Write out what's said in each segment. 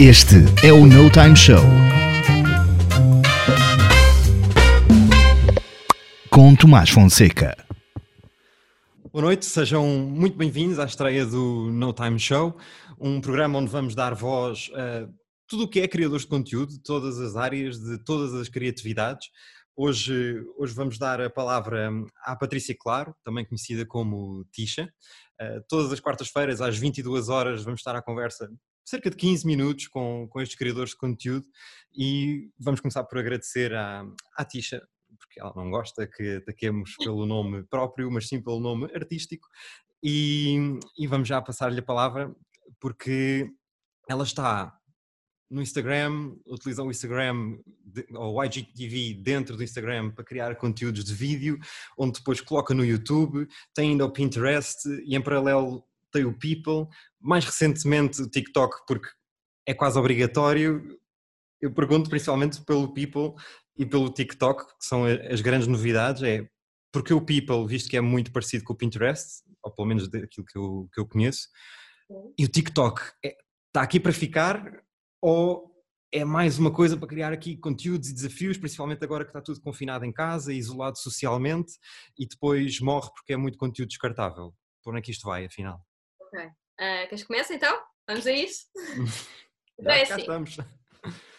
Este é o No Time Show. Com Tomás Fonseca. Boa noite, sejam muito bem-vindos à estreia do No Time Show, um programa onde vamos dar voz a tudo o que é criadores de conteúdo, de todas as áreas, de todas as criatividades. Hoje, hoje vamos dar a palavra à Patrícia Claro, também conhecida como Tisha. Uh, todas as quartas-feiras, às 22 horas, vamos estar à conversa cerca de 15 minutos com, com estes criadores de conteúdo e vamos começar por agradecer à, à Tisha, porque ela não gosta que ataquemos pelo nome próprio, mas sim pelo nome artístico. E, e vamos já passar-lhe a palavra, porque ela está no Instagram, utiliza o Instagram ou o IGTV dentro do Instagram para criar conteúdos de vídeo, onde depois coloca no YouTube, tem ainda o Pinterest e em paralelo tem o People, mais recentemente o TikTok, porque é quase obrigatório. Eu pergunto principalmente pelo People e pelo TikTok, que são as grandes novidades, é porque o People, visto que é muito parecido com o Pinterest, ou pelo menos daquilo que eu, que eu conheço, e o TikTok é, está aqui para ficar ou é mais uma coisa para criar aqui conteúdos e desafios, principalmente agora que está tudo confinado em casa, isolado socialmente, e depois morre porque é muito conteúdo descartável. Por onde é que isto vai, afinal? Ok. Uh, queres que comece então? Vamos a isso? Já é assim. estamos.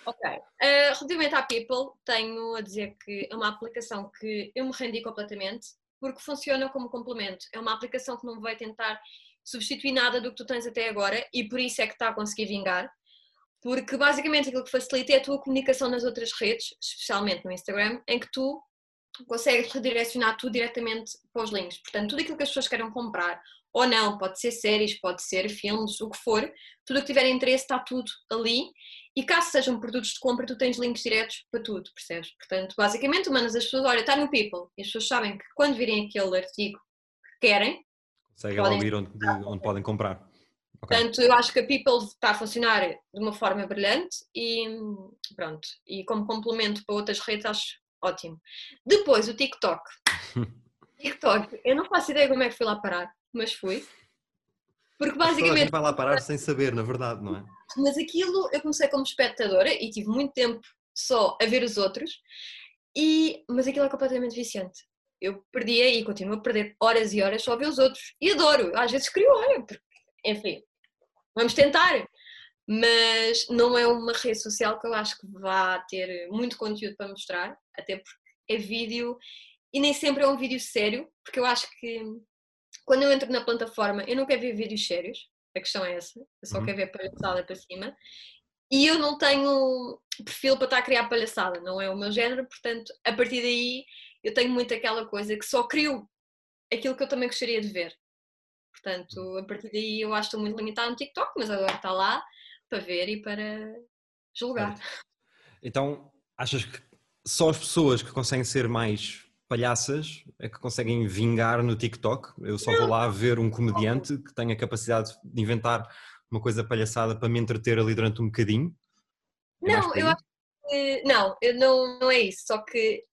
Ok. Uh, relativamente à People, tenho a dizer que é uma aplicação que eu me rendi completamente, porque funciona como complemento. É uma aplicação que não vai tentar substituir nada do que tu tens até agora e por isso é que está a conseguir vingar porque basicamente aquilo que facilita é a tua comunicação nas outras redes, especialmente no Instagram, em que tu consegues redirecionar tudo diretamente para os links. Portanto, tudo aquilo que as pessoas queiram comprar ou não, pode ser séries, pode ser filmes, o que for, tudo o que tiver interesse está tudo ali. E caso sejam produtos de compra, tu tens links diretos para tudo, percebes? Portanto, basicamente, mandas as pessoas, olha, está no People, e as pessoas sabem que quando virem aquele artigo que querem, conseguem podem... ouvir onde, onde podem comprar. Okay. Portanto, eu acho que a People está a funcionar de uma forma brilhante e pronto. E como complemento para outras redes, acho ótimo. Depois, o TikTok. TikTok, eu não faço ideia como é que fui lá parar, mas fui. Porque basicamente. vai lá parar sem saber, na verdade, não é? Mas aquilo eu comecei como espectadora e tive muito tempo só a ver os outros, e... mas aquilo é completamente viciante. Eu perdia e continuo a perder horas e horas só a ver os outros. E adoro, às vezes crio, olha, porque enfim, vamos tentar. Mas não é uma rede social que eu acho que vá ter muito conteúdo para mostrar, até porque é vídeo e nem sempre é um vídeo sério, porque eu acho que quando eu entro na plataforma eu não quero ver vídeos sérios, a questão é essa, eu só uhum. quero ver palhaçada para cima. E eu não tenho perfil para estar a criar palhaçada, não é o meu género, portanto, a partir daí eu tenho muito aquela coisa que só crio aquilo que eu também gostaria de ver. Portanto, a partir daí eu acho que estou muito limitada no TikTok, mas agora está lá para ver e para julgar. Então, achas que só as pessoas que conseguem ser mais palhaças é que conseguem vingar no TikTok? Eu só vou lá ver um comediante que tenha a capacidade de inventar uma coisa palhaçada para me entreter ali durante um bocadinho? É não, eu acho que não, eu não, não é isso. Só que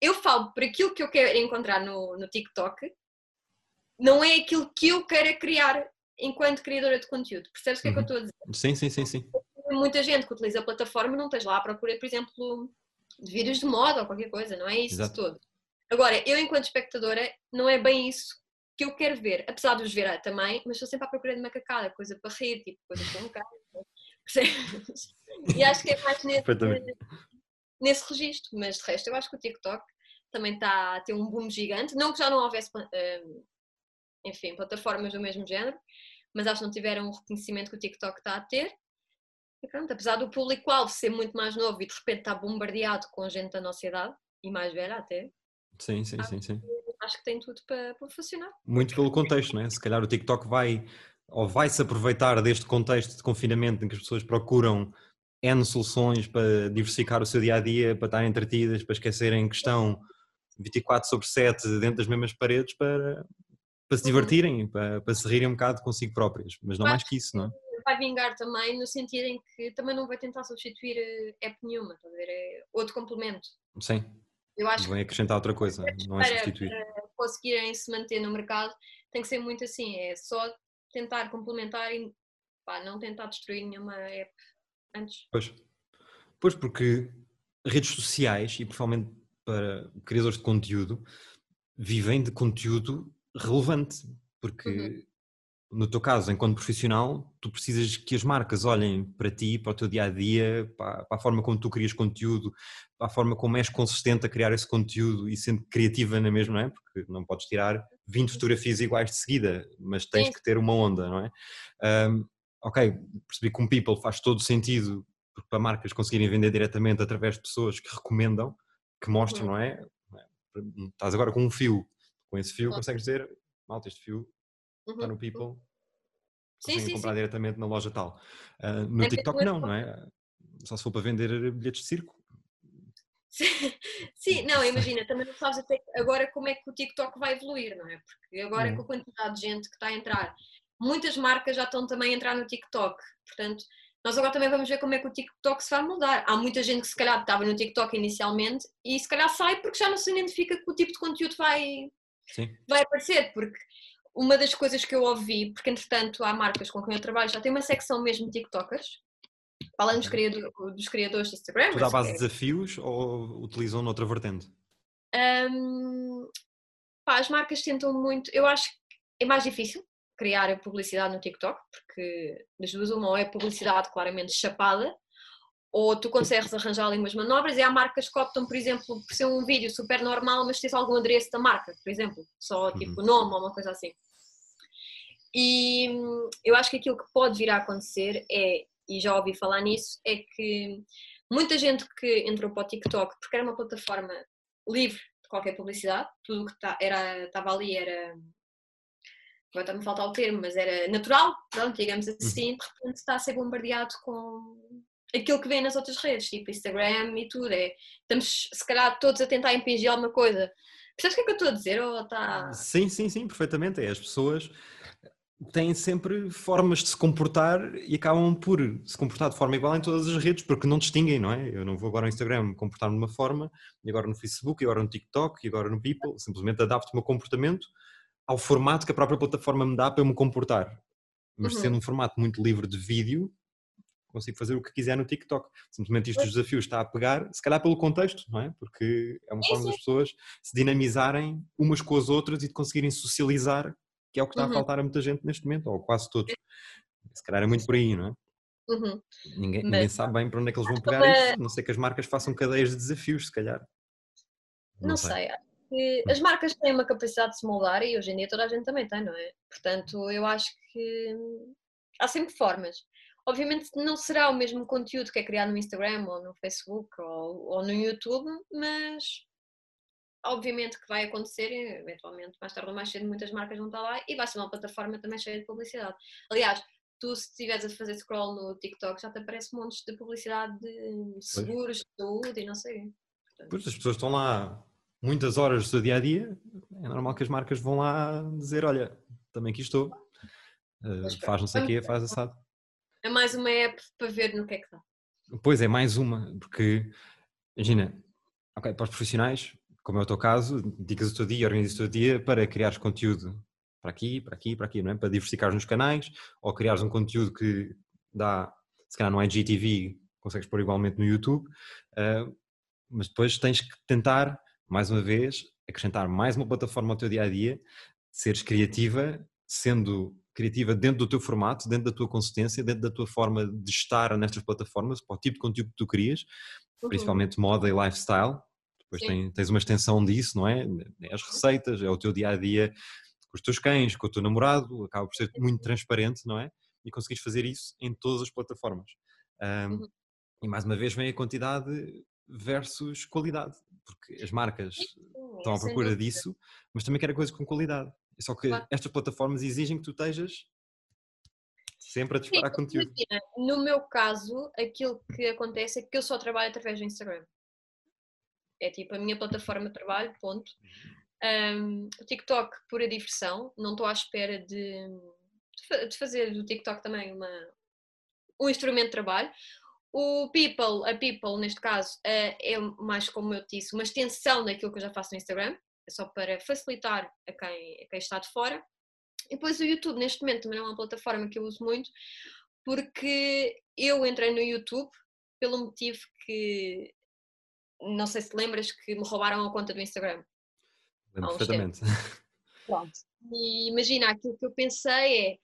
eu falo por aquilo que eu quero encontrar no, no TikTok não é aquilo que eu quero criar enquanto criadora de conteúdo. Percebes o que é que eu uhum. estou a dizer? Sim, sim, sim, sim. Muita gente que utiliza a plataforma não estás lá à procura, por exemplo, de vídeos de moda ou qualquer coisa, não é isso Exato. todo. Agora, eu enquanto espectadora, não é bem isso que eu quero ver, apesar de os ver também, mas estou sempre à procura de macacada, coisa para rir, tipo, coisa para um cara, percebes? E acho que é mais nesse, nesse registro, mas de resto eu acho que o TikTok também está a ter um boom gigante, não que já não houvesse uh, enfim, plataformas do mesmo género, mas acho que não tiveram o reconhecimento que o TikTok está a ter. E pronto, apesar do público-alvo ser muito mais novo e de repente estar bombardeado com gente da nossa idade, e mais velha até. Sim, sim, sim, sim. Acho que tem tudo para, para funcionar. Muito pelo contexto, né? Se calhar o TikTok vai ou vai se aproveitar deste contexto de confinamento em que as pessoas procuram N soluções para diversificar o seu dia a dia, para estarem entretidas, para esquecerem que estão 24 sobre 7 dentro das mesmas paredes para, para se uhum. divertirem, para, para se rirem um bocado consigo próprias, mas não mais que isso, não é? Vai vingar também no sentido em que também não vai tentar substituir eh, app nenhuma, está a ver? É outro complemento. Sim. Eu acho Vem acrescentar outra coisa, não é substituir. Para conseguirem se manter no mercado, tem que ser muito assim, é só tentar complementar e pá, não tentar destruir nenhuma app antes. Pois. Pois, porque redes sociais, e principalmente para criadores de conteúdo, vivem de conteúdo relevante. Porque, Uhum. No teu caso, enquanto profissional, tu precisas que as marcas olhem para ti, para o teu dia a dia, para, para a forma como tu crias conteúdo, para a forma como és consistente a criar esse conteúdo e sendo criativa na mesma, não é? Porque não podes tirar 20 fotografias iguais de seguida, mas tens Sim. que ter uma onda, não é? Ahm, ok, percebi que um people faz todo sentido porque para marcas conseguirem vender diretamente através de pessoas que recomendam, que mostram, Uhum. não é? Estás agora com um fio, com esse fio consegues dizer, malta, este fio está Uhum. no People, conseguem sim, comprar sim. diretamente na loja tal. Ah, no É TikTok não, não é? Só se for para vender bilhetes de circo. Sim, não, imagina, também não sabes até agora como é que o TikTok vai evoluir, não é? Porque agora Uhum. com a quantidade de gente que está a entrar, muitas marcas já estão também a entrar no TikTok, portanto, nós agora também vamos ver como é que o TikTok se vai mudar. Há muita gente que se calhar estava no TikTok inicialmente e se calhar sai porque já não se identifica que o tipo de conteúdo vai, Sim. vai aparecer, porque uma das coisas que eu ouvi, porque entretanto há marcas com quem eu trabalho, já tem uma secção mesmo de TikTokers, falando dos, criador- dos criadores de Instagram. Tudo à mas base de desafios ou utilizam noutra vertente? Hum, pá, as marcas tentam muito. Eu acho que é mais difícil criar a publicidade no TikTok, porque das duas, uma ou é publicidade claramente chapada, ou tu consegues arranjar ali umas manobras. E há marcas que optam, por exemplo, por ser um vídeo super normal, mas tens algum adereço da marca, por exemplo, só tipo nome ou uma coisa assim. E eu acho que aquilo que pode vir a acontecer é, e já ouvi falar nisso, é que muita gente que entrou para o TikTok porque era uma plataforma livre de qualquer publicidade, tudo o que tá- era, estava ali era. Agora está-me a faltar o termo, mas era natural, pronto, digamos assim, de repente está a ser bombardeado com aquilo que vem nas outras redes, tipo Instagram e tudo. É, estamos, se calhar, todos a tentar impingir alguma coisa. Percebes o que é que eu estou a dizer? Ou está... Sim, sim, sim, perfeitamente. É, as pessoas têm sempre formas de se comportar e acabam por se comportar de forma igual em todas as redes, porque não distinguem, não é? Eu não vou agora no Instagram comportar-me de uma forma, e agora no Facebook, e agora no TikTok, e agora no People, simplesmente adapto o meu comportamento ao formato que a própria plataforma me dá para eu me comportar. Mas Uhum. sendo um formato muito livre de vídeo, consigo fazer o que quiser no TikTok. Simplesmente isto dos desafios está a pegar, se calhar pelo contexto, não é? Porque é uma forma das pessoas se dinamizarem umas com as outras e de conseguirem socializar, que é o que está a Uhum. faltar a muita gente neste momento, ou quase todos. Se calhar é muito por aí, não é? Uhum. Ninguém, Mas- ninguém sabe bem para onde é que eles vão pegar uma- isso, a não sei que as marcas façam cadeias de desafios, se calhar. Não, sei. acho que as marcas têm uma capacidade de se moldar e hoje em dia toda a gente também tem, não é? Portanto, eu acho que hum, há sempre formas. Obviamente não será o mesmo conteúdo que é criado no Instagram ou no Facebook ou, ou no YouTube, mas obviamente que vai acontecer, e, eventualmente, mais tarde ou mais cedo, muitas marcas vão estar lá e vai ser uma plataforma também cheia de publicidade. Aliás, tu se estiveres a fazer scroll no TikTok já te aparece montes de publicidade de seguros, de saúde e não sei. Pois as pessoas estão lá muitas horas do seu dia a dia, é normal que as marcas vão lá dizer: olha, também aqui estou, Mas faz não sei o quê, faz assado. É mais uma app para ver no que é que está. Pois é, mais uma, porque imagina, ok, para os profissionais, como é o teu caso, dedicas o teu dia, organizas o teu dia para criares conteúdo para aqui, para aqui, para aqui, não é? Para diversificares nos canais, ou criares um conteúdo que dá, se calhar no IGTV, consegues pôr igualmente no YouTube, ah, mas depois tens que tentar, mais uma vez, acrescentar mais uma plataforma ao teu dia a dia, seres criativa, sendo criativa dentro do teu formato, dentro da tua consistência, dentro da tua forma de estar nestas plataformas, para o tipo de conteúdo que tu crias, Uhum. principalmente moda e lifestyle. Depois Sim. tem- tens uma extensão disso, não é? É as receitas, é o teu dia a dia com os teus cães, com o teu namorado, acaba por ser muito transparente, não é? E conseguires fazer isso em todas as plataformas. Ahm, Uhum. E mais uma vez vem a quantidade versus qualidade, porque as marcas Uhum. estão à procura disso, mas também querem coisas com qualidade. Só que Claro. estas plataformas exigem que tu estejas sempre a Sim, disparar conteúdo. imagina, no meu caso, aquilo que acontece é que eu só trabalho através do Instagram. É tipo a minha plataforma de trabalho, ponto. Um, o TikTok, pura diversão, não estou à espera de, de fazer do TikTok também uma, um instrumento de trabalho. O People, a People, neste caso, eh, é mais, como eu disse, uma extensão daquilo que eu já faço no Instagram, é só para facilitar a quem, a quem está de fora. E depois o YouTube, neste momento, também é uma plataforma que eu uso muito, porque eu entrei no YouTube pelo motivo que não sei se lembras que me roubaram a conta do Instagram. Lembro perfeitamente. Pronto. E imagina, aquilo que eu pensei é.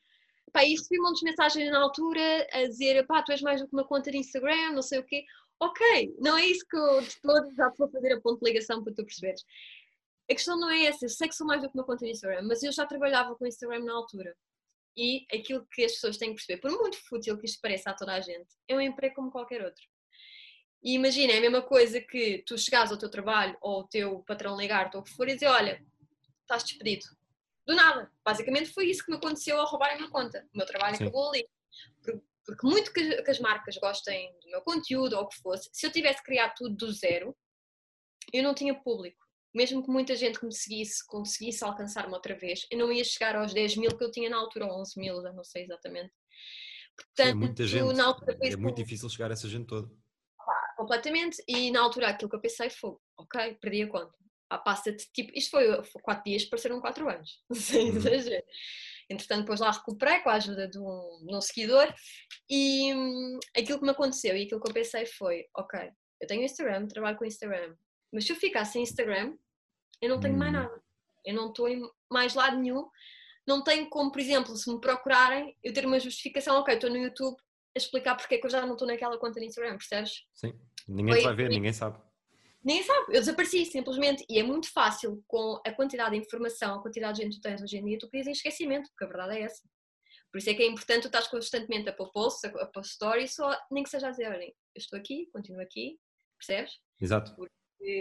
Pá, e recebi um monte de mensagens na altura a dizer: pá, tu és mais do que uma conta de Instagram, não sei o quê. Ok, não é isso que eu de todo já te vou fazer a ponto de ligação para tu perceberes. A questão não é essa, eu sei que sou mais do que uma conta de Instagram, mas eu já trabalhava com Instagram na altura. E aquilo que as pessoas têm que perceber, por muito fútil que isto pareça a toda a gente, é um emprego como qualquer outro. E imagina, é a mesma coisa que tu chegares ao teu trabalho ou o teu patrão ligar-te ou o que for e dizer: Olha, estás despedido. Do nada. Basicamente foi isso que me aconteceu ao roubarem a minha conta. O meu trabalho Sim. acabou ali. Por- Porque muito que as marcas gostem do meu conteúdo ou o que fosse, se eu tivesse criado tudo do zero, eu não tinha público. Mesmo que muita gente que me seguisse conseguisse alcançar-me outra vez, eu não ia chegar aos 10 mil que eu tinha na altura, ou 11 mil, já não sei exatamente. Portanto, é muita gente. na altura É muito difícil chegar a essa gente toda. completamente. E na altura aquilo que eu pensei foi, ok, perdi a conta. Ah, passa-te, tipo, isto foi, foi quatro dias, pareceram quatro anos, sem Uhum. exagero. Entretanto, depois lá recuperei com a ajuda de um, de um seguidor e hum, aquilo que me aconteceu e aquilo que eu pensei foi, ok, eu tenho Instagram, trabalho com Instagram, mas se eu ficar sem Instagram, eu não tenho mais Hum. nada. Eu não estou em mais lado nenhum. Não tenho como, por exemplo, se me procurarem, eu ter uma justificação, ok, estou no YouTube a explicar porque é que eu já não estou naquela conta no Instagram, percebes? Sim. Ninguém Foi- vai ver, ninguém sabe. Nem sabe, eu desapareci simplesmente. E é muito fácil com a quantidade de informação, a quantidade de gente que tu tens hoje em dia, tu crias em esquecimento, porque a verdade é essa. Por isso é que é importante tu estás constantemente a pôr posts, a pôr stories, só, nem que seja a dizer, olhem, eu estou aqui, continuo aqui, percebes? Exato. E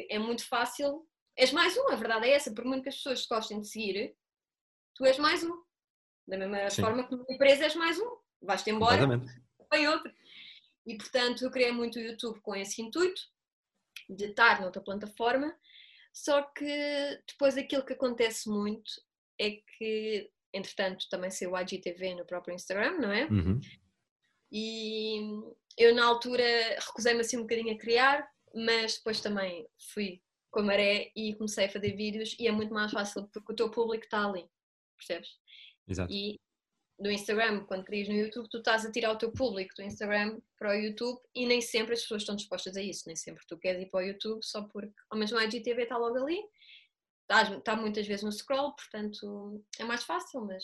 É muito fácil. És mais um, a verdade é essa. Por muito que as pessoas te gostem de seguir, tu és mais um. Da mesma Sim. forma que numa empresa és mais um. Vais-te embora, Completamente. vem outro. E portanto eu criei muito o YouTube com esse intuito de estar noutra plataforma, só que depois aquilo que acontece muito é que, entretanto, também saiu o IGTV no próprio Instagram, não é? Uhum. E eu na altura recusei-me assim um bocadinho a criar, mas depois também fui com a maré e comecei a fazer vídeos e é muito mais fácil porque o teu público está ali, percebes? Exato. E no Instagram, quando crias no YouTube, tu estás a tirar o teu público do Instagram para o YouTube e nem sempre as pessoas estão dispostas a isso, nem sempre tu queres ir para o YouTube só porque, ao mesmo a IGTV está logo ali, estás- está muitas vezes no scroll, portanto é mais fácil, mas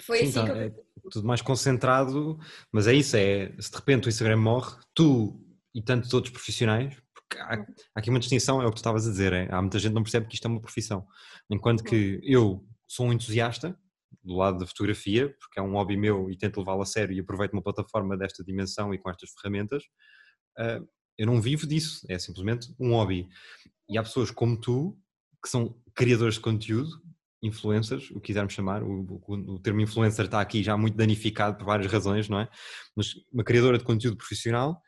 foi Sim, assim tá, que eu... é tudo mais concentrado, mas é isso, é se de repente o Instagram morre, tu e tantos outros profissionais, porque há, há aqui uma distinção, é o que tu estavas a dizer, é, há muita gente que não percebe que isto é uma profissão, enquanto que eu sou um entusiasta do lado da fotografia, porque é um hobby meu e tento levá-lo a sério e aproveito uma plataforma desta dimensão e com estas ferramentas, ah, eu não vivo disso, é simplesmente um hobby. E há pessoas como tu, que são criadores de conteúdo, influencers, o que quisermos chamar, o, o- o termo influencer está aqui já muito danificado por várias razões, não é? Mas uma criadora de conteúdo profissional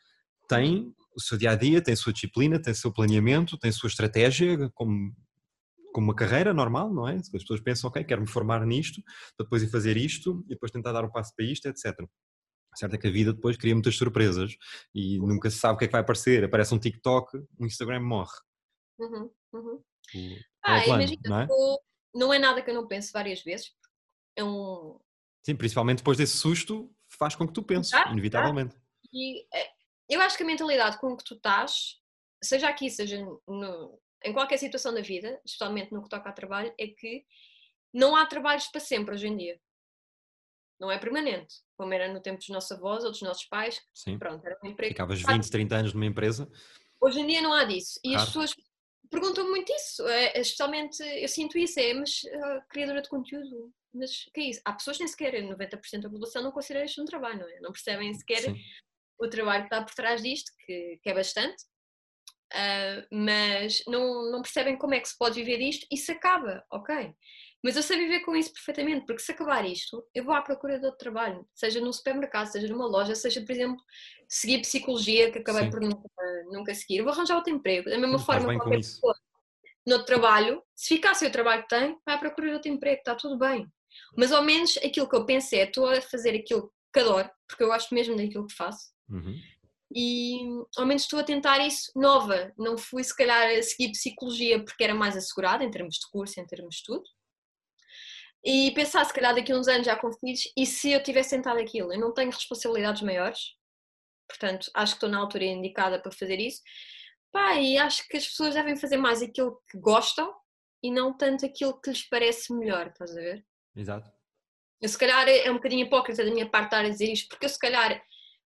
tem o seu dia a dia, tem a sua disciplina, tem o seu planeamento, tem a sua estratégia, como, como uma carreira normal, não é? As pessoas pensam, ok, quero me formar nisto, para depois ir fazer isto e depois tentar dar o passo para isto, etc. Certo é que a vida depois cria muitas surpresas e nunca se sabe o que é que vai aparecer. Aparece um TikTok, um Instagram morre. Uhum, uhum. O- Ah, é plano, imagina, não é? não é nada que eu não pense várias vezes, é um, Sim, principalmente depois desse susto, faz com que tu penses, inevitavelmente. E eh, eu acho que a mentalidade com que tu estás, seja aqui, seja no- em qualquer situação da vida, especialmente no que toca a trabalho, é que não há trabalhos para sempre hoje em dia. Não é permanente, como era no tempo dos nossos avós ou dos nossos pais, Sim. pronto, era um emprego. Ficavas Claro, 20, 30 anos numa empresa. Hoje em dia não há disso. E as Raro. pessoas perguntam muito isso, é, especialmente eu sinto isso, é, mas ah, criadora de conteúdo, mas que é isso? Há pessoas nem sequer, 90% da população não considera isto um trabalho, não é? Não percebem sequer Sim. O trabalho que está por trás disto, que, que é bastante, ah, mas não, não percebem como é que se pode viver disto e se acaba, ok. Mas eu sei viver com isso perfeitamente, porque se acabar isto, eu vou à procura de outro trabalho, seja num supermercado, seja numa loja, seja, por exemplo, seguir psicologia, que acabei Sim. por nunca, nunca seguir, eu vou arranjar outro emprego. Da mesma faz forma qualquer pessoa no trabalho, se ficar sem o trabalho que tem, vai à procura de outro emprego, está tudo bem. Mas ao menos aquilo que eu penso é, estou a fazer aquilo que adoro, porque eu gosto mesmo daquilo que faço, Uhum. e ao menos estou a tentar isso nova. Não fui se calhar a seguir psicologia porque era mais assegurada em termos de curso, em termos de tudo. e pensar se calhar daqui a uns anos já com filhos e se eu tivesse tentado aquilo. Eu não tenho responsabilidades maiores, portanto acho que estou na altura indicada para fazer isso. Pá, e acho que as pessoas devem fazer mais aquilo que gostam e não tanto aquilo que lhes parece melhor, estás a ver? Exato. Eu se calhar é um bocadinho hipócrita da minha parte estar a dizer isto, porque eu se calhar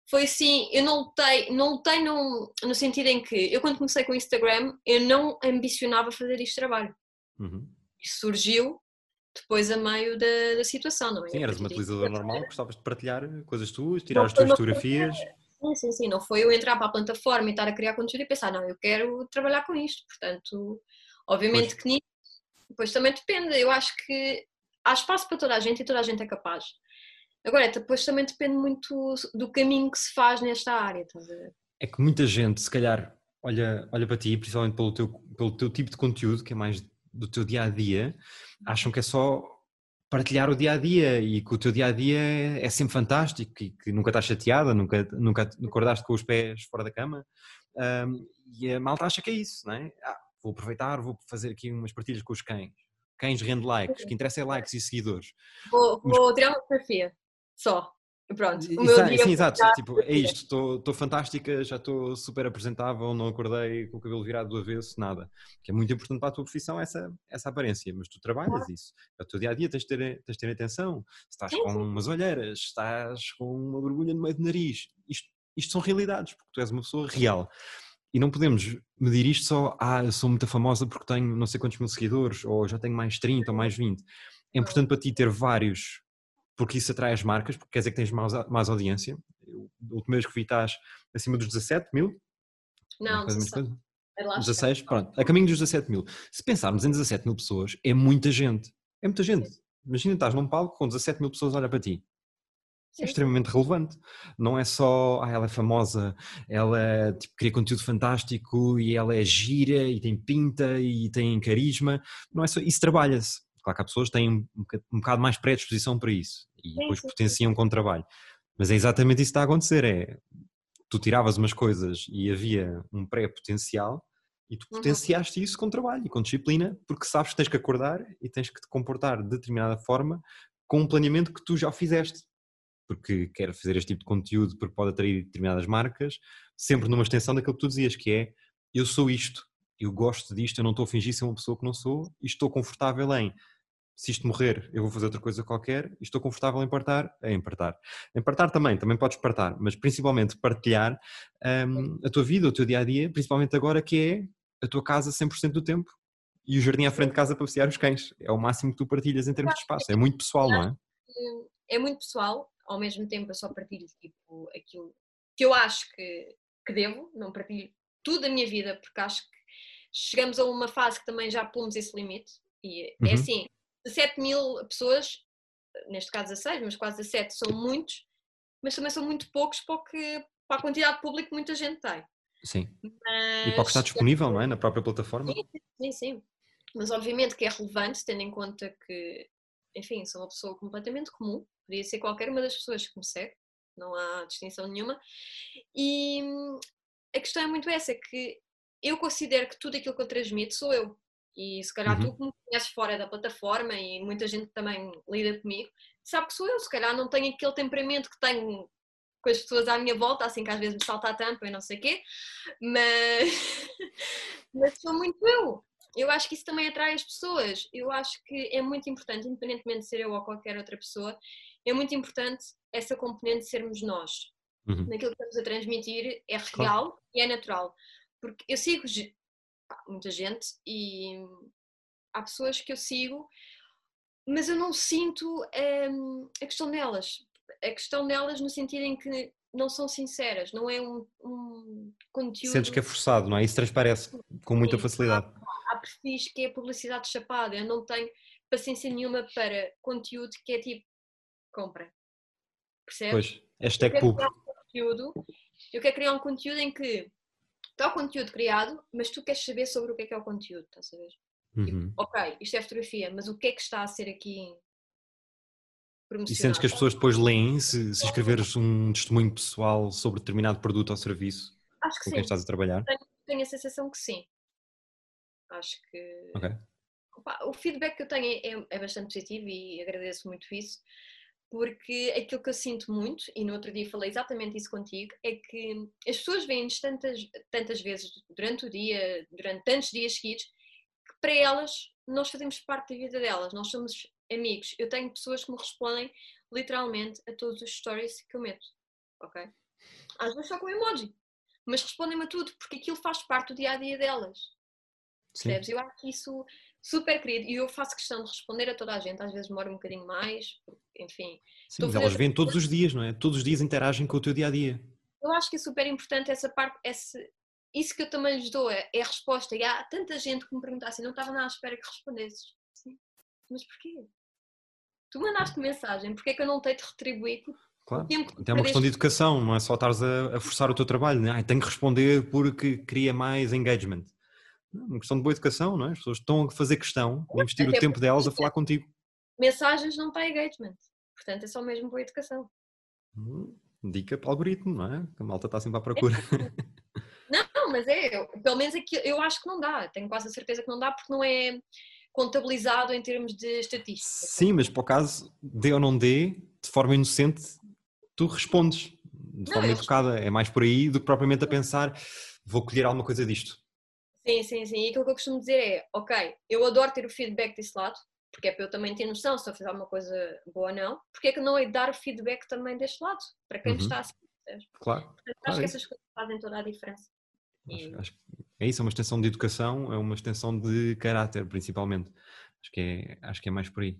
foi assim, eu não lutei, não lutei no, no sentido em que eu quando comecei com o Instagram eu não ambicionava fazer este trabalho. Uhum. Isso surgiu depois a meio da, da situação, não é? Sim, eras uma utilizadora normal, gostavas de partilhar coisas tuas, tirar Não as tuas fotografias. Sim, sim, sim. Não foi eu entrar para a plataforma e estar a criar conteúdo e pensar, não, eu quero trabalhar com isto. Portanto, obviamente Pois. que nisso, depois também depende. Eu acho que há espaço para toda a gente e toda a gente é capaz. Agora, depois também depende muito do caminho que se faz nesta área, estás a ver? É que muita gente, se calhar, olha, olha para ti, principalmente pelo teu, pelo teu tipo de conteúdo, que é mais do teu dia a dia, acham que é só partilhar o dia a dia e que o teu dia a dia é sempre fantástico e que nunca estás chateada, nunca, nunca acordaste com os pés fora da cama. Ahm, e a malta acha que é isso, não é? Ah, vou aproveitar, vou fazer aqui umas partilhas com os cães. Cães rende likes, o que interessa é likes e seguidores. Vou, vou tirar uma fotografia, só. Pronto. O meu Exa- sim, exato. Tipo, é isto, estou fantástica, já estou super apresentável, não acordei com o cabelo virado do avesso, nada. Que é muito importante para a tua profissão essa, essa aparência, mas tu trabalhas isso. É o teu dia a dia, tens de ter, tens de ter atenção. Se estás Sim, com sim. umas olheiras, se estás com uma borbulha no meio do nariz, isto, isto são realidades, porque tu és uma pessoa real. E não podemos medir isto só, ah, eu sou muito famosa porque tenho não sei quantos mil seguidores, ou já tenho mais 30 ou mais 20. É importante para ti ter vários, porque isso atrai as marcas, porque quer dizer que tens mais, mais audiência. Eu, a última vez que vi estás acima dos 17 mil, Não, mais coisa, menos 16. coisa. É lá 16, pronto, a caminho dos 17 mil. Se pensarmos em 17 mil pessoas, é muita gente. É muita gente. Imagina, estás num palco com 17 mil pessoas a olhar para ti. Sim, É sim. extremamente relevante. Não é só, ah, ela é famosa, ela tipo, cria conteúdo fantástico e ela é gira e tem pinta e tem carisma. Não é só, isso trabalha-se. Claro que há pessoas que têm um, boca- bocado mais predisposição para isso e Sim, depois sim, sim. potenciam com o trabalho. Mas é exatamente isso que está a acontecer. É, tu tiravas umas coisas e havia um pré-potencial e tu Uhum. potenciaste isso com trabalho e com disciplina, porque sabes que tens que acordar e tens que te comportar de determinada forma com um planeamento que tu já fizeste. Porque quero fazer este tipo de conteúdo porque pode atrair determinadas marcas, sempre numa extensão daquilo que tu dizias, que é eu sou isto, eu gosto disto, eu não estou a fingir ser uma pessoa que não sou e estou confortável em se isto morrer, eu vou fazer outra coisa qualquer e estou confortável em partar, em partar. Em partar também, também podes partar, mas principalmente partilhar hum, a tua vida, o teu dia a dia, principalmente agora que é a tua casa 100% do tempo e o jardim à frente de casa para passear os cães. É o máximo que tu partilhas em termos de espaço. É muito pessoal, não é? é muito pessoal, ao mesmo tempo eu só partilho tipo, aquilo que eu acho que, que devo, não partilho tudo da minha vida, porque acho que chegamos a uma fase que também já pomos esse limite. E é Uhum. assim, 17 mil pessoas, neste caso 16, mas quase 17, são muitos, mas também são muito poucos para, que, para a quantidade de público que muita gente tem. Sim. Mas, E para o que está disponível, não é? Na própria plataforma. Sim, sim, sim. Mas obviamente que é relevante, tendo em conta que, enfim, sou uma pessoa completamente comum, podia ser qualquer uma das pessoas que me segue, não há distinção nenhuma. E hum, a questão é muito essa, é que eu considero que tudo aquilo que eu transmito sou eu. E se calhar Uhum. tu que me conheces fora da plataforma e muita gente também lida comigo, sabe que sou eu, se calhar não tenho aquele temperamento que tenho com as pessoas à minha volta, assim que às vezes me salta a tampa e não sei o quê, mas, mas sou muito eu. Eu acho que isso também atrai as pessoas. Eu acho que é muito importante, independentemente de ser eu ou qualquer outra pessoa, é muito importante essa componente de sermos nós. Uhum. Naquilo que estamos a transmitir é real Claro. e é natural. Porque eu sigo muita gente e há pessoas que eu sigo, mas eu não sinto hum, a questão delas. A questão delas no sentido em que não são sinceras, não é um, um conteúdo. Sentes que é forçado, não é? Isso transparece com muita facilidade. há perfis que é publicidade chapada. Eu não tenho paciência nenhuma para conteúdo que é tipo compra. Percebes? Pois, eu hashtag quero pub. criar um conteúdo, eu quero criar um conteúdo em que está o conteúdo criado, mas tu queres saber sobre o que é que é o conteúdo, estás a ver? Uhum. Ok, isto é fotografia, mas o que é que está a ser aqui promocionado? E sentes que as pessoas depois leem se, se escreveres um testemunho pessoal sobre determinado produto ou serviço Acho que com sim, quem estás a trabalhar? tenho a sensação que sim. Acho que. Opa, o feedback que eu tenho é, é bastante positivo e agradeço muito isso, porque aquilo que eu sinto muito, e no outro dia falei exatamente isso contigo, é que as pessoas veem-nos tantas, tantas vezes durante o dia, durante tantos dias seguidos, que para elas nós fazemos parte da vida delas, nós somos amigos. Eu tenho pessoas que me respondem literalmente a todos os stories que eu meto, ok? Às vezes só com emoji, mas respondem-me a tudo, porque aquilo faz parte do dia a dia delas. Percebes? Eu acho isso super querido e eu faço questão de responder a toda a gente, às vezes demora um bocadinho mais, enfim. Sim, mas elas vêm todos os dias, não é? Todos os dias interagem com o teu dia a dia. Eu acho que é super importante essa parte, esse, isso que eu também lhes dou é, é a resposta. E há tanta gente que me pergunta assim, não estava nada à espera que respondesses. Sim. Mas porquê? Tu mandaste mensagem, porquê é que eu não tenho de retribuir? Claro. que Até é uma questão de educação, não é só estares a, a forçar o teu trabalho, né? Ai, tenho que responder porque cria mais engagement. É uma questão de boa educação, não é? As pessoas estão a fazer questão, a investir o Até tempo delas a falar contigo. Mensagens não está engagement. Portanto, é só mesmo boa educação. Hum, Dica para o algoritmo, não é? Que A malta está sempre à procura. Não, mas é, eu- pelo menos aqui eu acho que não dá. Tenho quase a certeza que não dá porque não é contabilizado em termos de estatística. Sim, mas para o caso, dê ou não dê, de forma inocente, tu respondes de Não, forma educada. É mais por aí do que propriamente a pensar, vou colher alguma coisa disto. Sim, sim, sim. E aquilo que eu costumo dizer é, ok, eu adoro ter o feedback desse lado, porque é para eu também ter noção se estou a fazer alguma coisa boa ou não, porque é que não é dar o feedback também deste lado, para quem Uhum. está a seguir. Claro. Portanto, Claro, acho que é essas coisas fazem toda a diferença. Acho, acho é isso, é uma extensão de educação, é uma extensão de caráter, principalmente. Acho que é, acho que é mais por aí.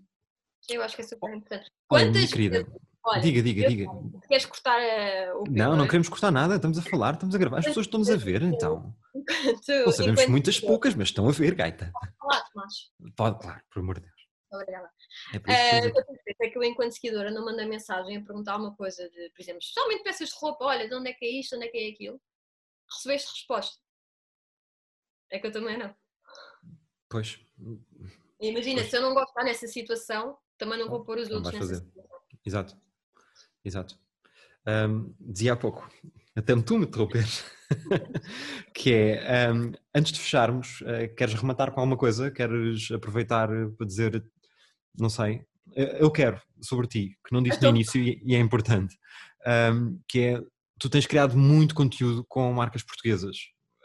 Eu acho que é super importante. Olha, minha Quantas querida, olha, diga, diga, eu- diga. Queres cortar eh, o Não, não queremos cortar nada, estamos a falar, estamos a gravar. As pessoas estão-nos a ver, então. Tu, Não sabemos enquanto- muitas poucas, mas estão a ver, gaita. Olá, Tomás. Pode, claro, por amor de Deus. Obrigada. É por isso dizer é que eu, enquanto seguidora, não mandei mensagem a perguntar uma coisa de, por exemplo, especialmente peças de roupa, olha, de onde é que é isto, onde é que é aquilo. Recebeste resposta. É que eu também não. Pois, Imagina, Pois. se eu não estar nessa situação, também não vou pôr os outros nessa fazer. situação. exato. Exato. Ahm, dizia há pouco, até me tu me interromperes, que é, ahm, antes de fecharmos, eh, queres rematar com alguma coisa? Queres aproveitar para dizer, não sei, eu quero sobre ti, que não disse no Então. início e é importante, ahm, que é, tu tens criado muito conteúdo com marcas portuguesas.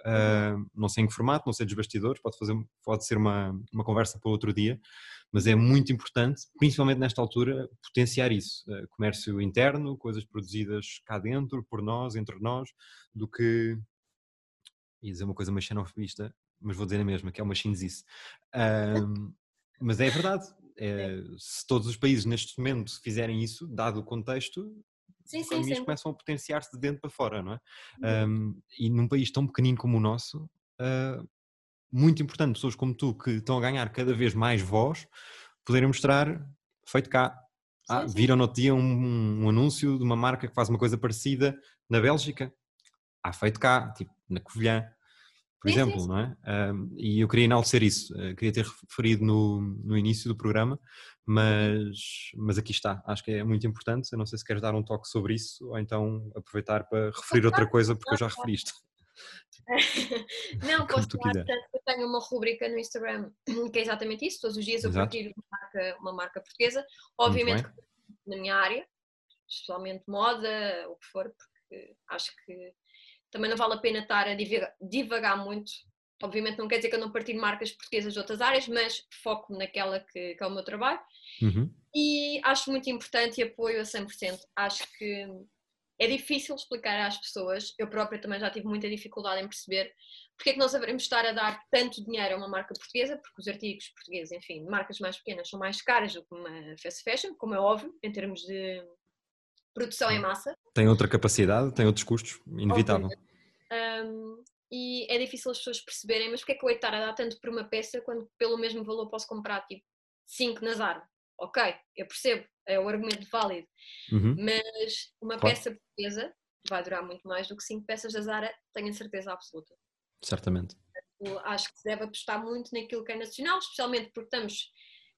Ahm, não sei em que formato, não sei dos bastidores, pode, fazer, pode ser uma, uma conversa para outro dia, mas é muito importante, principalmente nesta altura, potenciar isso. eh, Comércio interno, coisas produzidas cá dentro, por nós, entre nós, do que. ia dizer uma coisa mais xenofobista, mas vou dizer a mesma, que é uma chinesice. Ahm, mas é verdade. é, se todos os países neste momento fizerem isso, dado o contexto, Sim, as sim, sim. começam a potenciar-se de dentro para fora, não é? Uhum. Um, e num país tão pequenino como o nosso, uh, muito importante pessoas como tu que estão a ganhar cada vez mais voz poderem mostrar feito cá. Ah, viram no dia um, um anúncio de uma marca que faz uma coisa parecida na Bélgica. Ah, feito cá, tipo na Covilhã, por Sim, exemplo, sim. não é? Um, e eu queria enaltecer isso, uh, queria ter referido no, no início do programa, mas, mas aqui está, acho que é muito importante. Eu não sei se queres dar um toque sobre isso ou então aproveitar para referir outra coisa, porque eu já referi isto. Não, posso falar, portanto, eu tenho uma rubrica no Instagram que é exatamente isso, todos os dias eu Exato. partilho uma marca, uma marca portuguesa, obviamente na minha área, especialmente moda, o que for, porque acho que também não vale a pena estar a divagar, divagar muito. Obviamente não quer dizer que eu não partilho marcas portuguesas de outras áreas, mas foco naquela que, que é o meu trabalho Uhum. e acho muito importante e apoio a 100%. Acho que é difícil explicar às pessoas, eu própria também já tive muita dificuldade em perceber porque é que nós devemos estar a dar tanto dinheiro a uma marca portuguesa, porque os artigos portugueses, enfim, marcas mais pequenas são mais caras do que uma fast fashion, como é óbvio, em termos de produção em massa. Tem outra capacidade, tem outros custos, inevitável. Um, e é difícil as pessoas perceberem, mas porque é que eu hei estar a dar tanto por uma peça quando pelo mesmo valor posso comprar tipo 5 na Zara? Ok, eu percebo, é o argumento válido, Uhum. mas uma Claro. peça portuguesa vai durar muito mais do que 5 peças da Zara, tenho a certeza absoluta. Certamente. Acho que se deve apostar muito naquilo que é nacional, especialmente porque estamos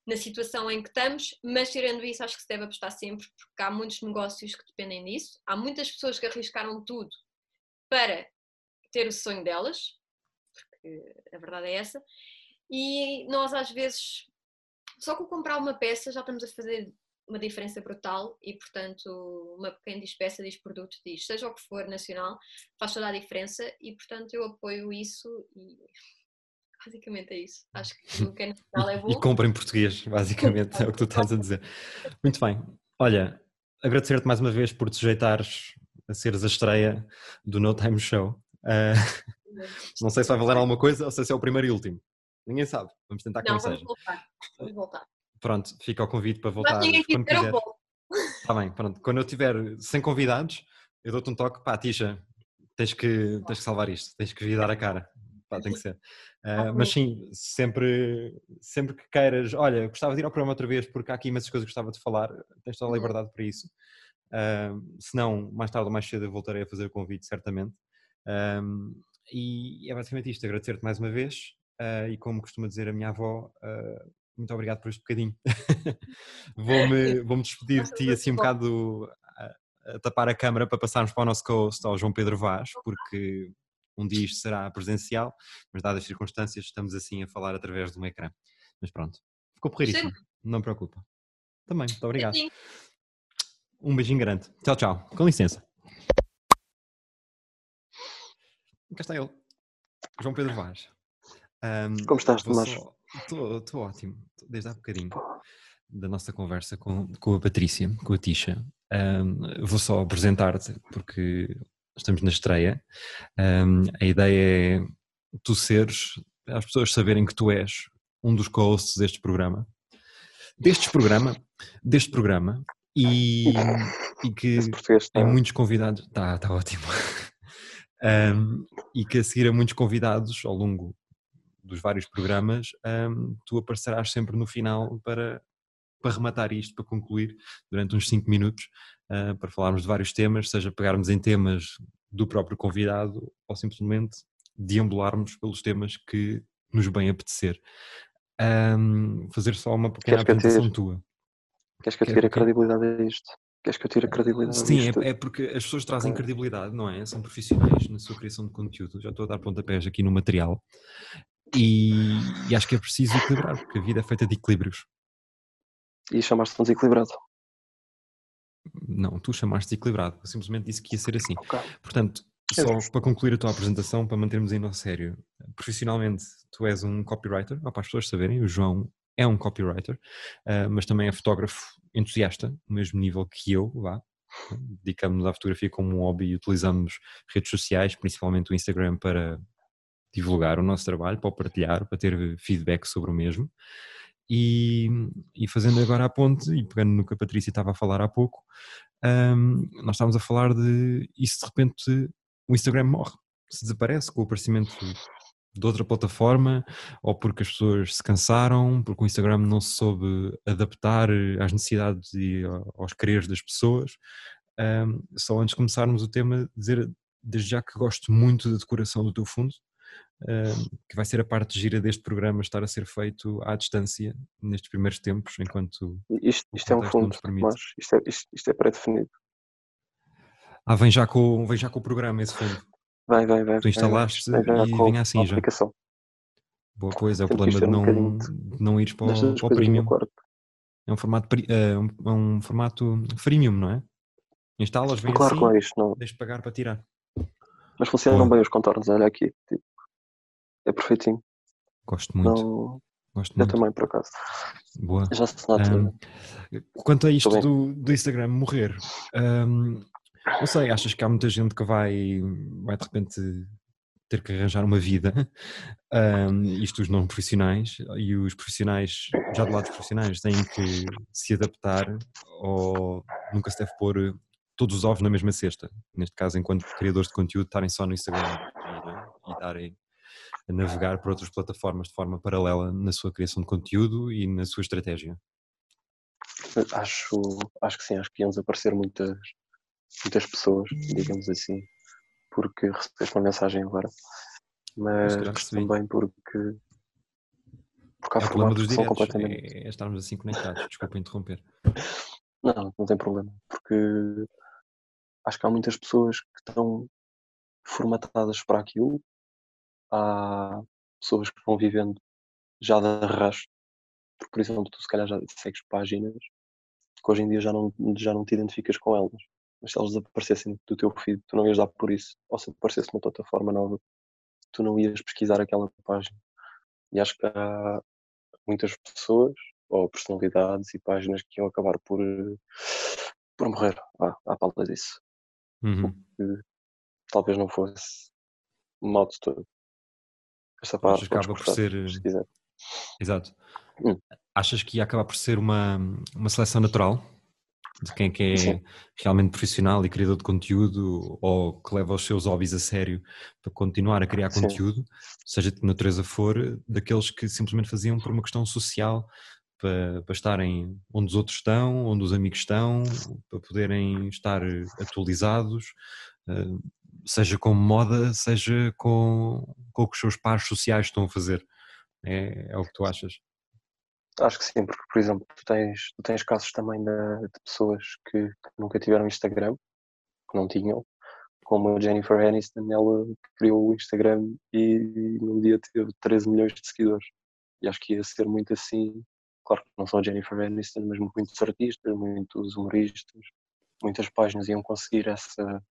na situação em que estamos, mas tirando isso, acho que se deve apostar sempre, porque há muitos negócios que dependem disso, há muitas pessoas que arriscaram tudo para ter o sonho delas, porque a verdade é essa, e nós às vezes, só com comprar uma peça já estamos a fazer uma diferença brutal e, portanto, uma quem diz peça diz produto, diz seja o que for nacional, faz toda a diferença e, portanto, eu apoio isso e basicamente é isso. Acho que o que é nacional é bom. E compra em português, basicamente, é o que tu estás a dizer. Muito bem. Olha, agradecer-te mais uma vez por te sujeitares a seres a estreia do No Time Show. Uh, não sei se vai valer alguma coisa ou se é o primeiro e último. Ninguém sabe. Vamos tentar que não, não vamos seja. Voltar. Vamos voltar. Pronto, fica o convite para voltar. Mas ninguém quando quiser. Está bem, pronto. Quando eu estiver sem convidados, eu dou-te um toque. Pá, Tisha, tens que, tens que salvar isto. Tens que vir dar a cara. Pá, tem que ser. Uh, mas sim, sempre, sempre que queiras, olha, gostava de ir ao programa outra vez porque há aqui imensas coisas que gostava de falar, tens toda a liberdade para isso. Uh, se não, mais tarde ou mais cedo eu voltarei a fazer o convite, certamente. Um, e é basicamente isto, agradecer-te mais uma vez uh, e como costuma dizer a minha avó, uh, muito obrigado por este bocadinho. Vou-me vou -me despedir de ti assim um bocado a, a, tapar a câmara para passarmos para o nosso host, ao João Pedro Vaz, porque um dia isto será presencial, mas dadas as circunstâncias estamos assim a falar através de um ecrã. Mas pronto, ficou porreiríssimo, não me preocupa. Também, muito obrigado. Um beijinho grande. Tchau, tchau. Com licença. Cá está ele, João Pedro Vaz. Um, Como estás, Tomás? Estou ótimo, desde há bocadinho da nossa conversa com, com a Patrícia, com a Tisha. Um, vou só apresentar-te porque estamos na estreia. Um, a ideia é tu seres, as pessoas saberem que tu és um dos co-hosts deste programa. Deste programa, deste programa, e, e que tem muitos convidados. Está tá ótimo. Um, e que a seguir a muitos convidados ao longo dos vários programas, um, tu aparecerás sempre no final para, para rematar isto, para concluir durante uns 5 minutos, uh, para falarmos de vários temas, seja pegarmos em temas do próprio convidado ou simplesmente deambularmos pelos temas que nos bem apetecer. Um, fazer só uma pequena Queres apresentação tire, tua. Queres que eu tire a credibilidade a isto? Queres que eu tire a credibilidade Sim, é, é, porque as pessoas trazem credibilidade, não é? São profissionais na sua criação de conteúdo. Já estou a dar pontapés aqui no material. E, e acho que é preciso equilibrar, porque a vida é feita de equilíbrios. E chamaste-te um desequilibrado. Não, tu chamaste de equilibrado. Eu simplesmente disse que ia ser assim. Okay. Portanto, só para concluir a tua apresentação, para mantermos ainda a sério. Profissionalmente, tu és um copywriter, para as pessoas saberem, o João é um copywriter, uh, mas também é fotógrafo entusiasta, no mesmo nível que eu, vá. Dedicamos-nos à fotografia como um hobby e utilizamos redes sociais, principalmente o Instagram, para divulgar o nosso trabalho, para o partilhar, para ter feedback sobre o mesmo. E, e, fazendo agora a ponte, e pegando no que a Patrícia estava a falar há pouco, um, nós estávamos a falar de isso de repente o Instagram morre, se desaparece com o aparecimento de outra plataforma, ou porque as pessoas se cansaram, porque o Instagram não se soube adaptar às necessidades e aos quereres das pessoas. Um, só antes de começarmos o tema, dizer desde já que gosto muito da decoração do teu fundo, que vai ser a parte gira deste programa estar a ser feito à distância nestes primeiros tempos, enquanto. Isto, isto é um fundo, mas isto é, isto, isto é pré-definido. Ah, vem já, com, vem já com o programa esse fundo. Vai, vai, vai. Tu instalaste vai, vai, e vinha assim já. Boa coisa, é o problema de não, um de não ires para o, para o premium. É um formato, é um, é um formato freemium, não é? Instalas, vem claro, assim, claro, isto não. deixa pagar para tirar. Mas funcionam Boa. bem os contornos, olha aqui. Tipo, é perfeitinho. Gosto muito. Não... Gosto eu muito. também, por acaso. Boa. Já se nota. Um, quanto a isto do, do Instagram morrer, um, não sei, achas que há muita gente que vai, vai de repente ter que arranjar uma vida, um, isto os não profissionais, e os profissionais, já do lado dos profissionais, têm que se adaptar ou nunca se deve pôr todos os ovos na mesma cesta. Neste caso, enquanto criadores de conteúdo, estarem só no Instagram e, e estarem a navegar por outras plataformas de forma paralela na sua criação de conteúdo e na sua estratégia. Acho, acho que sim, acho que iam desaparecer muitas, muitas pessoas, digamos assim, porque recebeste uma mensagem agora, mas também porque, porque há é o problema dos diretos, completamente. é, é estarmos assim conectados, desculpa interromper. Não, não tem problema, porque acho que há muitas pessoas que estão formatadas para aquilo, há pessoas que vão vivendo já de arrasto. Porque, por exemplo, tu se calhar já segues páginas que hoje em dia já não, já não te identificas com elas. Mas se elas desaparecessem do teu feed, tu não ias dar por isso. Ou se aparecesse uma plataforma nova, tu não ias pesquisar aquela página. E acho que há muitas pessoas, ou personalidades e páginas que iam acabar por, por morrer à, à falta disso. Uhum. talvez não fosse mal de todo. Esta parte acaba por ser. Exato. Hum. Achas que ia acabar por ser uma, uma seleção natural? De quem é que é Sim. realmente profissional e criador de conteúdo ou que leva os seus hobbies a sério para continuar a criar Sim. conteúdo, seja de que natureza for, daqueles que simplesmente faziam por uma questão social, para, para estarem onde os outros estão, onde os amigos estão, para poderem estar atualizados, eh, seja com moda, seja com, com o que os seus pares sociais estão a fazer. É, é o que tu achas? Acho que sim, porque, por exemplo, tu tens, tu tens casos também de, de pessoas que, que, nunca tiveram Instagram, que não tinham, como a Jennifer Aniston, ela criou o Instagram e num dia teve 13 milhões de seguidores. E acho que ia ser muito assim, claro que não só a Jennifer Aniston, mas muitos artistas, muitos humoristas, muitas páginas iam conseguir essa,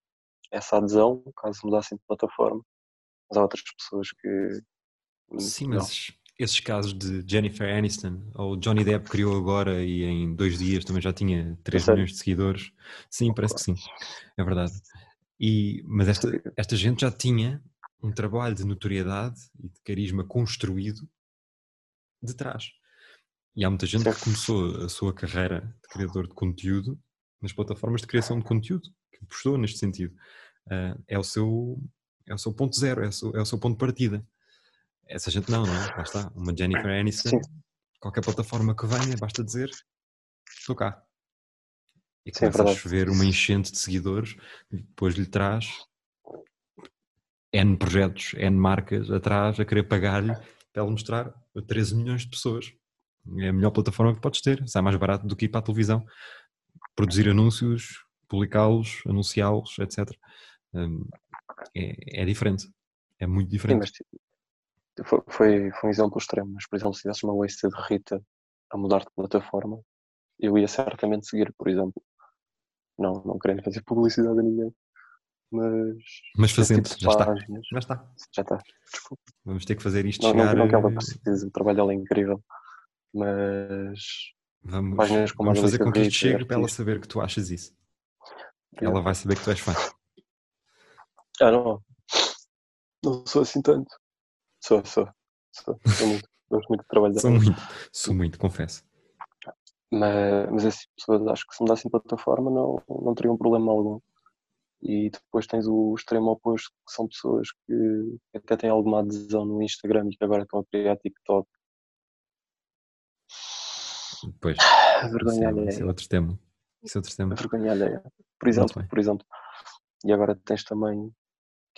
essa adesão, caso mudassem de plataforma. Mas há outras pessoas que. Sim, não. mas esses casos de Jennifer Aniston ou Johnny Depp criou agora e em dois dias também já tinha 3 milhões de seguidores. Sim, parece que sim, é verdade. E, mas esta, esta gente já tinha um trabalho de notoriedade e de carisma construído de trás. E há muita gente que começou a sua carreira de criador de conteúdo nas plataformas de criação de conteúdo, que apostou neste sentido. Uh, é, o seu, é o seu ponto zero, é o seu, é o seu ponto de partida. Essa gente não, não é? Lá está. Uma Jennifer Aniston, Sim. qualquer plataforma que venha, basta dizer estou cá. E começa Sim, é a chover uma enchente de seguidores, depois lhe traz N projetos, N marcas atrás a querer pagar-lhe para ela mostrar a 13 milhões de pessoas. É a melhor plataforma que podes ter, sai mais barato do que ir para a televisão, produzir anúncios, publicá-los, anunciá-los, etc. Hum, é, é, diferente, é muito diferente. Sim, foi, foi, foi um exemplo extremo, mas por exemplo, se tivesse uma Wasted Rita a mudar de plataforma, eu ia certamente seguir, por exemplo. Não, não querendo fazer publicidade a ninguém, mas. Mas fazendo, tipo já, está. já está. Já está, desculpa. Vamos ter que fazer isto não, chegar. Não, não que ela precise, o trabalho dela é incrível, mas. Vamos, vamos fazer com que isto chegue para ela saber que tu achas isso. Ela vai saber que tu és fã. Ah, não. Não sou assim tanto. Sou, sou. Sou, sou muito. Gosto muito de trabalhar. Sou muito, sou muito, confesso. Mas, mas essas pessoas acho que se mudassem de plataforma não, não teriam problema algum. E depois tens o extremo oposto, que são pessoas que até têm alguma adesão no Instagram e que agora estão a criar TikTok. Pois, vergonha isso é, isso é outro tema. Isso é outro tema. Vergonha alheia. Por exemplo, por exemplo, e agora tens também,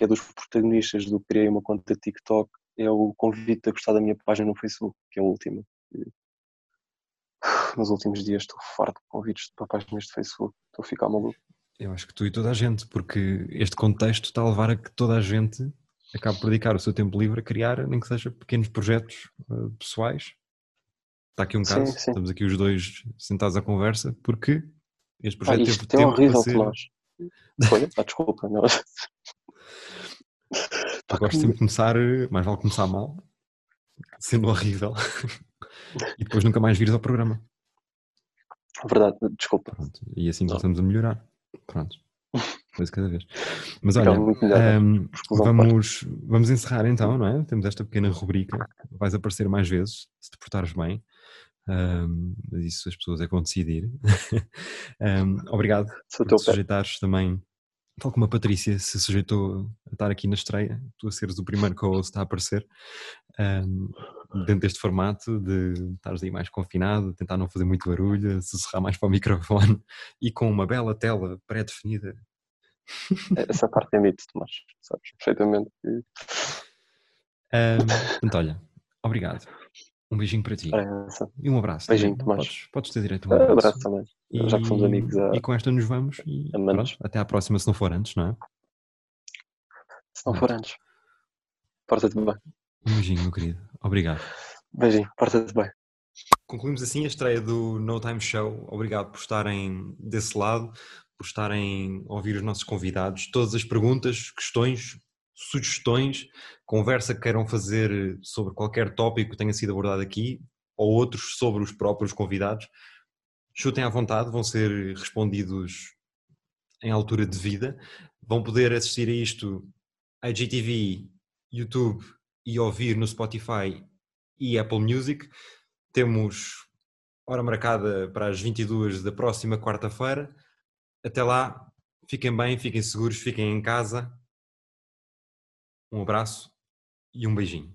que é dos protagonistas do Criei uma conta TikTok, é o convite a gostar da minha página no Facebook, que é a última. Nos últimos dias estou farto de convites para páginas de Facebook, estou a ficar maluco. Eu acho que tu e toda a gente, porque este contexto está a levar a que toda a gente acabe por dedicar o seu tempo livre a criar, nem que seja pequenos projetos uh, pessoais. Está aqui um caso, sim, sim. estamos aqui os dois sentados à conversa, porque este projeto ah, teve tempo horrível para ser... nós. Foi? Ah, desculpa, não. Eu gosto sempre de começar, mais vale começar mal, sendo horrível, e depois nunca mais vires ao programa. Verdade, desculpa. Pronto, e assim começamos a melhorar. Pronto. Depois cada vez. Mas olha, um, ehm, vamos, vamos encerrar então, não é? Temos esta pequena rubrica. Vais aparecer mais vezes, se te portares bem. Um, ehm, isso as pessoas é que vão decidir. um, ehm, obrigado por te sujeitares também tal como a Patrícia se sujeitou a estar aqui na estreia, tu a seres o primeiro co-host a aparecer, um, dentro deste formato de estares aí mais confinado, tentar não fazer muito barulho, sussurrar mais para o microfone e com uma bela tela pré-definida. Essa parte é mito, Tomás, sabes perfeitamente. Um, portanto, olha, obrigado. Um beijinho para ti. É e um abraço. Beijinho, Tomás. Podes, podes ter direito a um abraço. abraço também. E, Já que fomos amigos. A... E com esta nos vamos. E pronto, até à próxima, se não for antes, não é? Se não for antes. Porta-te bem. Um beijinho, meu querido. Obrigado. Beijinho, porta-te bem. Concluímos assim a estreia do No Time Show. Obrigado por estarem desse lado, por estarem a ouvir os nossos convidados. Todas as perguntas, questões, sugestões, conversa que queiram fazer sobre qualquer tópico que tenha sido abordado aqui ou outros sobre os próprios convidados, chutem à vontade, vão ser respondidos em altura de vida. Vão poder assistir a isto a GTV, YouTube e ouvir no Spotify e Apple Music. Temos hora marcada para as 22 da próxima quarta-feira. Até lá, fiquem bem, fiquem seguros, fiquem em casa. Um abraço e um beijinho.